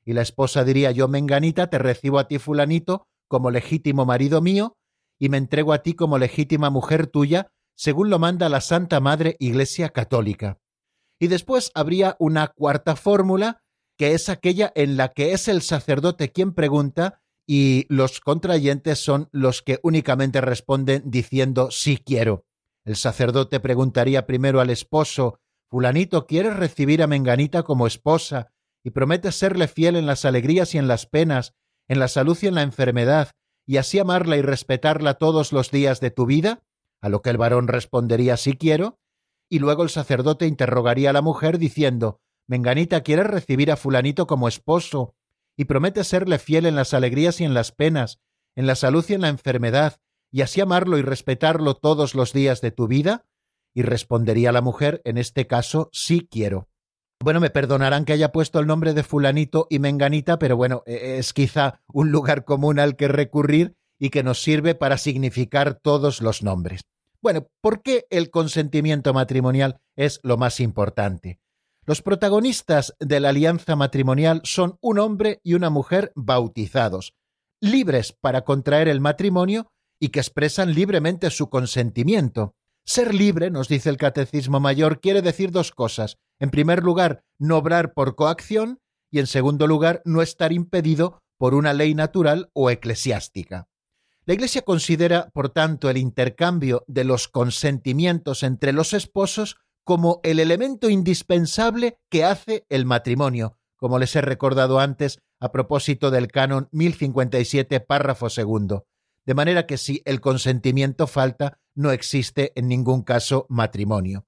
Y la esposa diría yo, menganita, te recibo a ti, fulanito, como legítimo marido mío, y me entrego a ti como legítima mujer tuya, según lo manda la Santa Madre Iglesia Católica. Y después habría una cuarta fórmula, que es aquella en la que es el sacerdote quien pregunta y los contrayentes son los que únicamente responden diciendo sí quiero. El sacerdote preguntaría primero al esposo Fulanito, ¿quieres recibir a Menganita como esposa y prometes serle fiel en las alegrías y en las penas, en la salud y en la enfermedad, y así amarla y respetarla todos los días de tu vida? A lo que el varón respondería sí quiero, y luego el sacerdote interrogaría a la mujer diciendo Menganita, ¿quieres recibir a fulanito como esposo y prometes serle fiel en las alegrías y en las penas, en la salud y en la enfermedad, y así amarlo y respetarlo todos los días de tu vida? Y respondería la mujer, en este caso, sí quiero. Bueno, me perdonarán que haya puesto el nombre de fulanito y menganita, pero bueno, e, es quizá un lugar común al que recurrir y que nos sirve para significar todos los nombres. Bueno, ¿por qué el consentimiento matrimonial es lo más importante? Los protagonistas de la alianza matrimonial son un hombre y una mujer bautizados, libres para contraer el matrimonio y que expresan libremente su consentimiento. Ser libre, nos dice el Catecismo Mayor, quiere decir dos cosas. En primer lugar, no obrar por coacción y en segundo lugar, no estar impedido por una ley natural o eclesiástica. La Iglesia considera, por tanto, el intercambio de los consentimientos entre los esposos como el elemento indispensable que hace el matrimonio, como les he recordado antes a propósito del canon 1057, párrafo segundo. De manera que si el consentimiento falta, no existe en ningún caso matrimonio.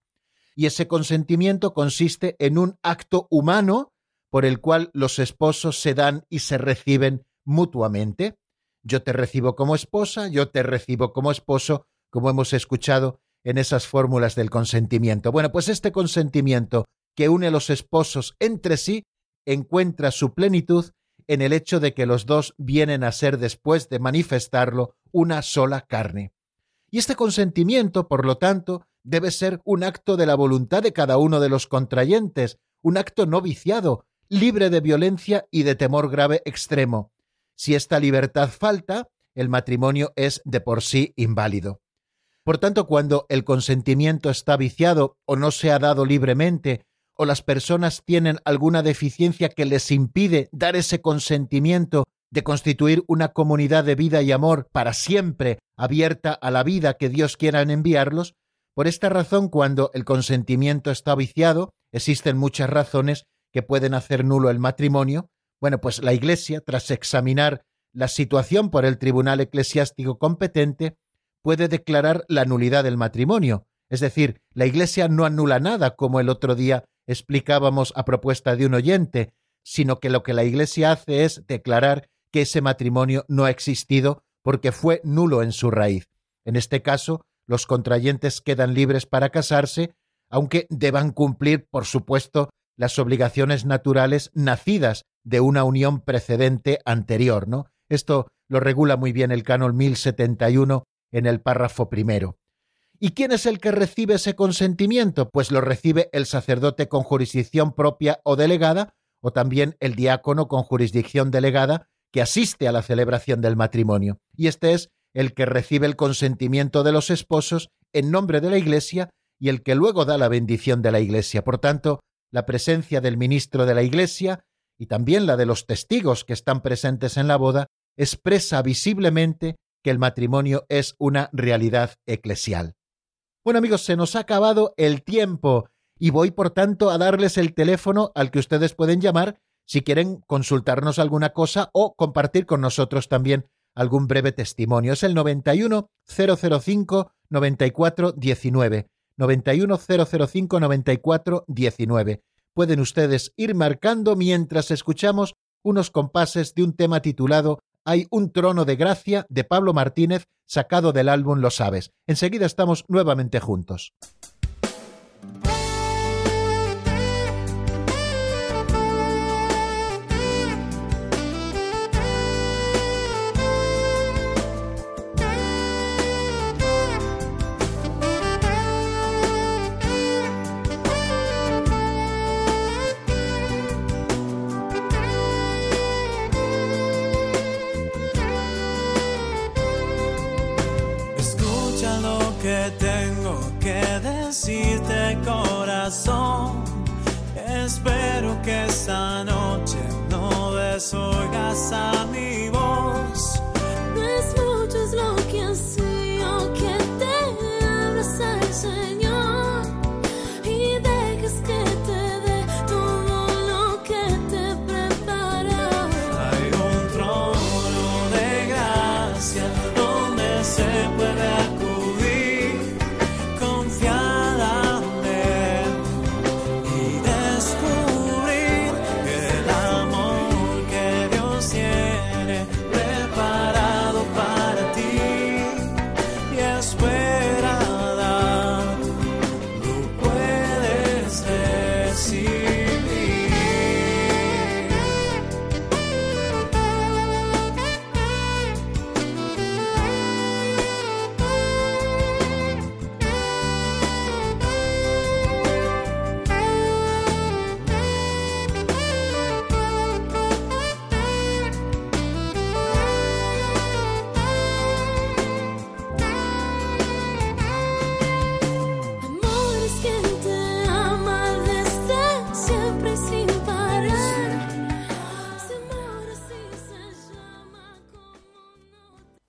Y ese consentimiento consiste en un acto humano por el cual los esposos se dan y se reciben mutuamente. Yo te recibo como esposa, yo te recibo como esposo, como hemos escuchado en esas fórmulas del consentimiento. Bueno, pues este consentimiento que une a los esposos entre sí encuentra su plenitud en el hecho de que los dos vienen a ser, después de manifestarlo, una sola carne. Y este consentimiento, por lo tanto, debe ser un acto de la voluntad de cada uno de los contrayentes, un acto no viciado, libre de violencia y de temor grave extremo. Si esta libertad falta, el matrimonio es de por sí inválido. Por tanto, cuando el consentimiento está viciado o no se ha dado libremente, o las personas tienen alguna deficiencia que les impide dar ese consentimiento de constituir una comunidad de vida y amor para siempre abierta a la vida que Dios quiera enviarlos, por esta razón, cuando el consentimiento está viciado, existen muchas razones que pueden hacer nulo el matrimonio. Bueno, pues la Iglesia, tras examinar la situación por el tribunal eclesiástico competente, puede declarar la nulidad del matrimonio. Es decir, la Iglesia no anula nada, como el otro día explicábamos a propuesta de un oyente, sino que lo que la Iglesia hace es declarar que ese matrimonio no ha existido porque fue nulo en su raíz. En este caso, los contrayentes quedan libres para casarse, aunque deban cumplir, por supuesto, las obligaciones naturales nacidas de una unión precedente anterior, ¿no? Esto lo regula muy bien el canon 1071 en el párrafo primero. ¿Y quién es el que recibe ese consentimiento? Pues lo recibe el sacerdote con jurisdicción propia o delegada, o también el diácono con jurisdicción delegada, que asiste a la celebración del matrimonio. Y este es el que recibe el consentimiento de los esposos en nombre de la Iglesia y el que luego da la bendición de la Iglesia. Por tanto, la presencia del ministro de la Iglesia y también la de los testigos que están presentes en la boda, expresa visiblemente que el matrimonio es una realidad eclesial. Bueno amigos, se nos ha acabado el tiempo y voy por tanto a darles el teléfono al que ustedes pueden llamar si quieren consultarnos alguna cosa o compartir con nosotros también algún breve testimonio. Es el 91 005 94 19. 91 005 94 19. Pueden ustedes ir marcando mientras escuchamos unos compases de un tema titulado Hay un trono de gracia de Pablo Martínez sacado del álbum Lo sabes. Enseguida estamos nuevamente juntos. Desoigas a mi voz.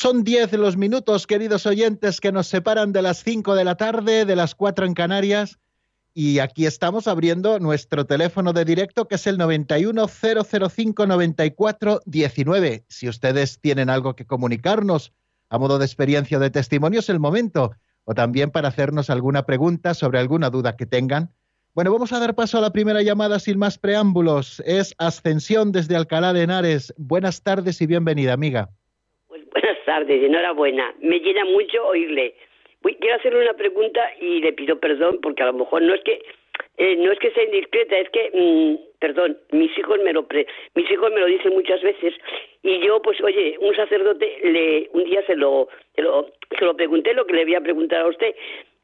Son diez los minutos, queridos oyentes, que nos separan de las cinco de la tarde, de las cuatro en Canarias. Y aquí estamos abriendo nuestro teléfono de directo, que es el 910059419. Si ustedes tienen algo que comunicarnos a modo de experiencia o de testimonio, es el momento. O también para hacernos alguna pregunta sobre alguna duda que tengan. Bueno, vamos a dar paso a la primera llamada sin más preámbulos. Es Ascensión desde Alcalá de Henares. Buenas tardes y bienvenida, amiga. Buenas tardes, enhorabuena. Me llena mucho oírle. Voy- quiero hacerle una pregunta y le pido perdón porque a lo mejor no es que eh, no es que sea indiscreta, es que mm, perdón, mis hijos me lo pre- mis hijos me lo dicen muchas veces y yo pues oye, un sacerdote le un día se lo se lo se lo pregunté lo que le voy a preguntar a usted.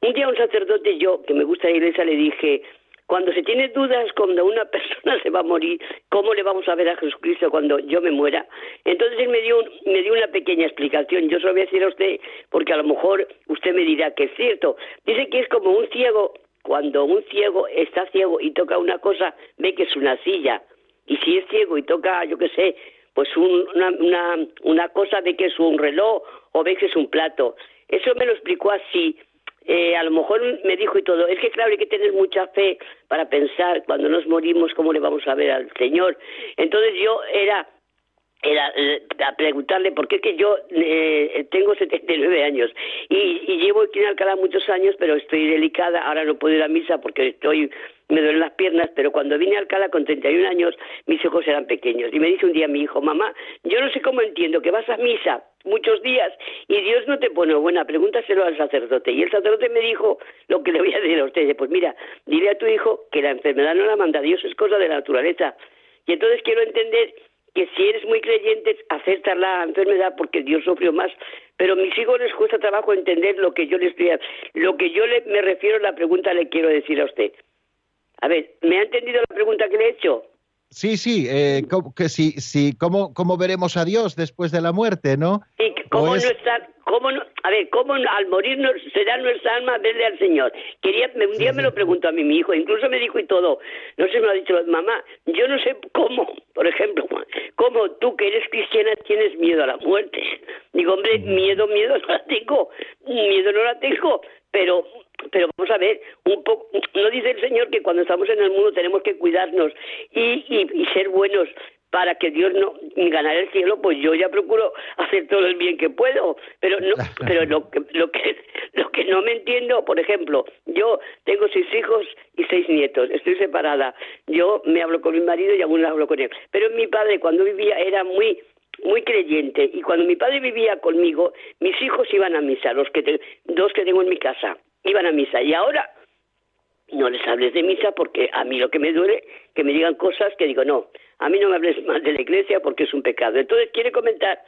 Un día un sacerdote yo que me gusta la iglesia le dije cuando se tiene dudas cuando una persona se va a morir, ¿cómo le vamos a ver a Jesucristo cuando yo me muera? Entonces él me dio, me dio una pequeña explicación. Yo se lo voy a decir a usted porque a lo mejor usted me dirá que es cierto. Dice que es como un ciego, cuando un ciego está ciego y toca una cosa, ve que es una silla. Y si es ciego y toca, yo qué sé, pues un- una, una, una cosa, ve que es un reloj o ve que es un plato. Eso me lo explicó así eh, a lo mejor me dijo y todo, es que claro, hay que tener mucha fe para pensar cuando nos morimos cómo le vamos a ver al Señor. Entonces yo era era eh, a preguntarle porque es que yo eh, tengo 79 años y, y llevo aquí en Alcalá muchos años pero estoy delicada ahora no puedo ir a misa porque estoy me duelen las piernas pero cuando vine a Alcalá con 31 años mis hijos eran pequeños. Y me dice un día mi hijo mamá yo no sé cómo entiendo que vas a misa muchos días y Dios no te pone buena pregúntaselo al sacerdote y el sacerdote me dijo lo que le voy a decir a usted pues mira dile a tu hijo que la enfermedad no la manda Dios es cosa de la naturaleza y entonces quiero entender que si eres muy creyente, aceptas la enfermedad porque Dios sufrió más. Pero a mis hijos les cuesta trabajo entender lo que yo les estoy Lo que yo le, me refiero a la pregunta le quiero decir a usted. A ver, ¿me ha entendido la pregunta que le he hecho? Sí, sí, eh, ¿cómo, que sí, sí, ¿cómo, ¿cómo veremos a Dios después de la muerte, no? ¿Y cómo no estar, cómo no, a ver, cómo al morirnos será nuestra alma verle al Señor? Quería, me- un día me lo preguntó a mí mi hijo, incluso me dijo y todo, no sé, me lo ha dicho, mamá, yo no sé cómo, por ejemplo, Juan, cómo tú que eres cristiana tienes miedo a la muerte. Digo, hombre, miedo, miedo no la tengo, miedo no la tengo, pero pero vamos a ver, un poco, no dice el Señor que cuando estamos en el mundo tenemos que cuidarnos y, y, y ser buenos para que Dios no ganara el cielo, pues yo ya procuro hacer todo el bien que puedo, pero no, pero lo que, lo que lo que no me entiendo, por ejemplo, yo tengo seis hijos y seis nietos, estoy separada, yo me hablo con mi marido y aún no hablo con él, pero mi padre cuando vivía era muy muy creyente. Y cuando mi padre vivía conmigo, mis hijos iban a misa, los que te- dos que tengo en mi casa, iban a misa. Y ahora no les hables de misa porque a mí lo que me duele que me digan cosas que digo no a mí no me hables más de la iglesia porque es un pecado. Entonces quiere comentar.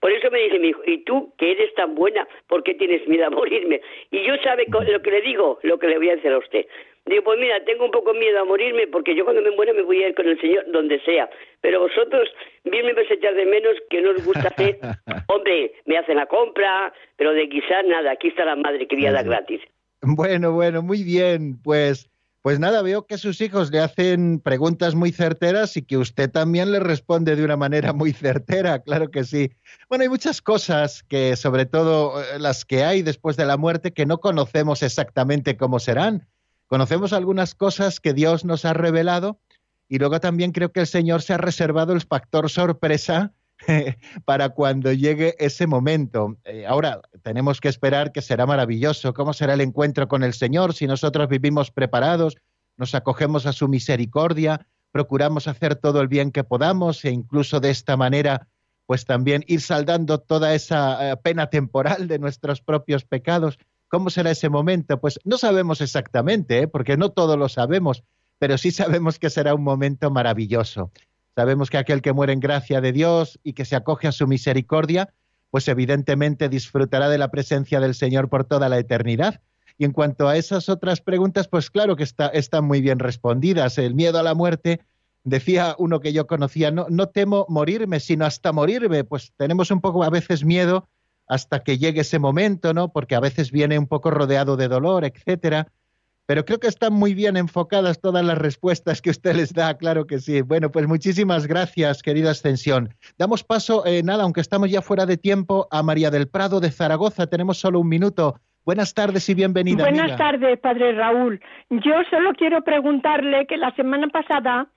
Por eso me dice mi hijo y tú que eres tan buena por qué tienes miedo a morirme y yo sabe lo que le digo lo que le voy a decir a usted. Digo pues mira tengo un poco miedo a morirme porque yo cuando me muera me voy a ir con el señor donde sea. Pero vosotros bien me vais a echar de menos que no os gusta hacer. Hombre me hacen la compra pero de guisar nada. Aquí está la madre sí. gratis. Bueno, bueno, muy bien. Pues, pues nada, veo que sus hijos le hacen preguntas muy certeras y que usted también le responde de una manera muy certera, claro que sí. Bueno, hay muchas cosas que, sobre todo eh, las que hay después de la muerte, que no conocemos exactamente cómo serán. Conocemos algunas cosas que Dios nos ha revelado y luego también creo que el Señor se ha reservado el factor sorpresa para cuando llegue ese momento. Eh, ahora, tenemos que esperar que será maravilloso. ¿Cómo será el encuentro con el Señor si nosotros vivimos preparados, nos acogemos a su misericordia, procuramos hacer todo el bien que podamos e incluso de esta manera, pues también ir saldando toda esa eh, pena temporal de nuestros propios pecados? ¿Cómo será ese momento? Pues no sabemos exactamente, ¿eh? porque no todo lo sabemos, pero sí sabemos que será un momento maravilloso. Sabemos que aquel que muere en gracia de Dios y que se acoge a su misericordia, pues evidentemente disfrutará de la presencia del Señor por toda la eternidad. Y en cuanto a esas otras preguntas, pues claro que está, están muy bien respondidas. El miedo a la muerte, decía uno que yo conocía, no, no temo morirme, sino hasta morirme. Pues tenemos un poco a veces miedo hasta que llegue ese momento, ¿no? Porque a veces viene un poco rodeado de dolor, etcétera. Pero creo que están muy bien enfocadas todas las respuestas que usted les da, claro que sí. Bueno, pues muchísimas gracias, querida Ascensión. Damos paso, eh, nada, aunque estamos ya fuera de tiempo, a María del Prado de Zaragoza. Tenemos solo un minuto. Buenas tardes y bienvenida. Buenas amiga. tardes, padre Raúl. Yo solo quiero preguntarle que la semana pasada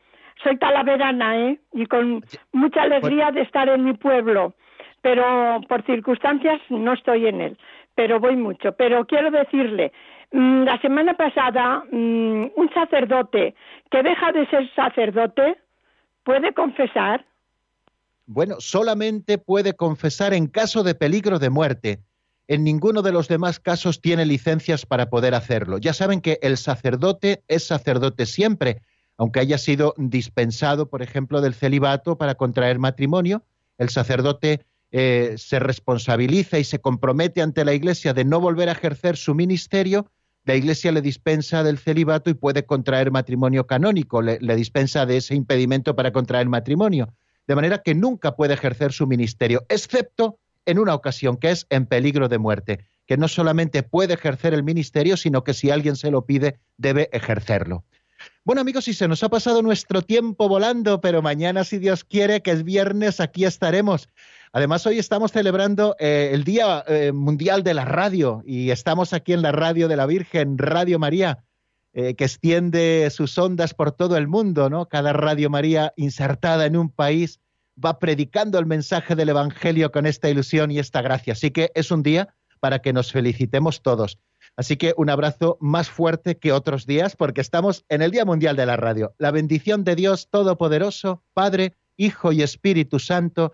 soy talaverana, ¿eh? Y con mucha alegría de estar en mi pueblo, pero por circunstancias no estoy en él, pero voy mucho. Pero quiero decirle, la semana pasada mm, un sacerdote que deja de ser sacerdote puede confesar. Bueno, solamente puede confesar en caso de peligro de muerte. En ninguno de los demás casos tiene licencias para poder hacerlo. Ya saben que el sacerdote es sacerdote siempre, aunque haya sido dispensado, por ejemplo, del celibato para contraer matrimonio. El sacerdote eh, se responsabiliza y se compromete ante la Iglesia de no volver a ejercer su ministerio. La Iglesia le dispensa del celibato y puede contraer matrimonio canónico, le, dispensa de ese impedimento para contraer matrimonio de manera que nunca puede ejercer su ministerio, excepto en una ocasión, que es en peligro de muerte, que no solamente puede ejercer el ministerio, sino que si alguien se lo pide, debe ejercerlo. Bueno amigos, y se nos ha pasado nuestro tiempo volando, pero mañana, si Dios quiere, que es viernes, aquí estaremos. Además, hoy estamos celebrando eh, el Día eh, Mundial de la Radio y estamos aquí en la Radio de la Virgen, Radio María eh, que extiende sus ondas por todo el mundo, ¿no? Cada Radio María insertada en un país va predicando el mensaje del Evangelio con esta ilusión y esta gracia. Así que es un día para que nos felicitemos todos. Así que un abrazo más fuerte que otros días porque estamos en el Día Mundial de la Radio. La bendición de Dios Todopoderoso, Padre, Hijo y Espíritu Santo,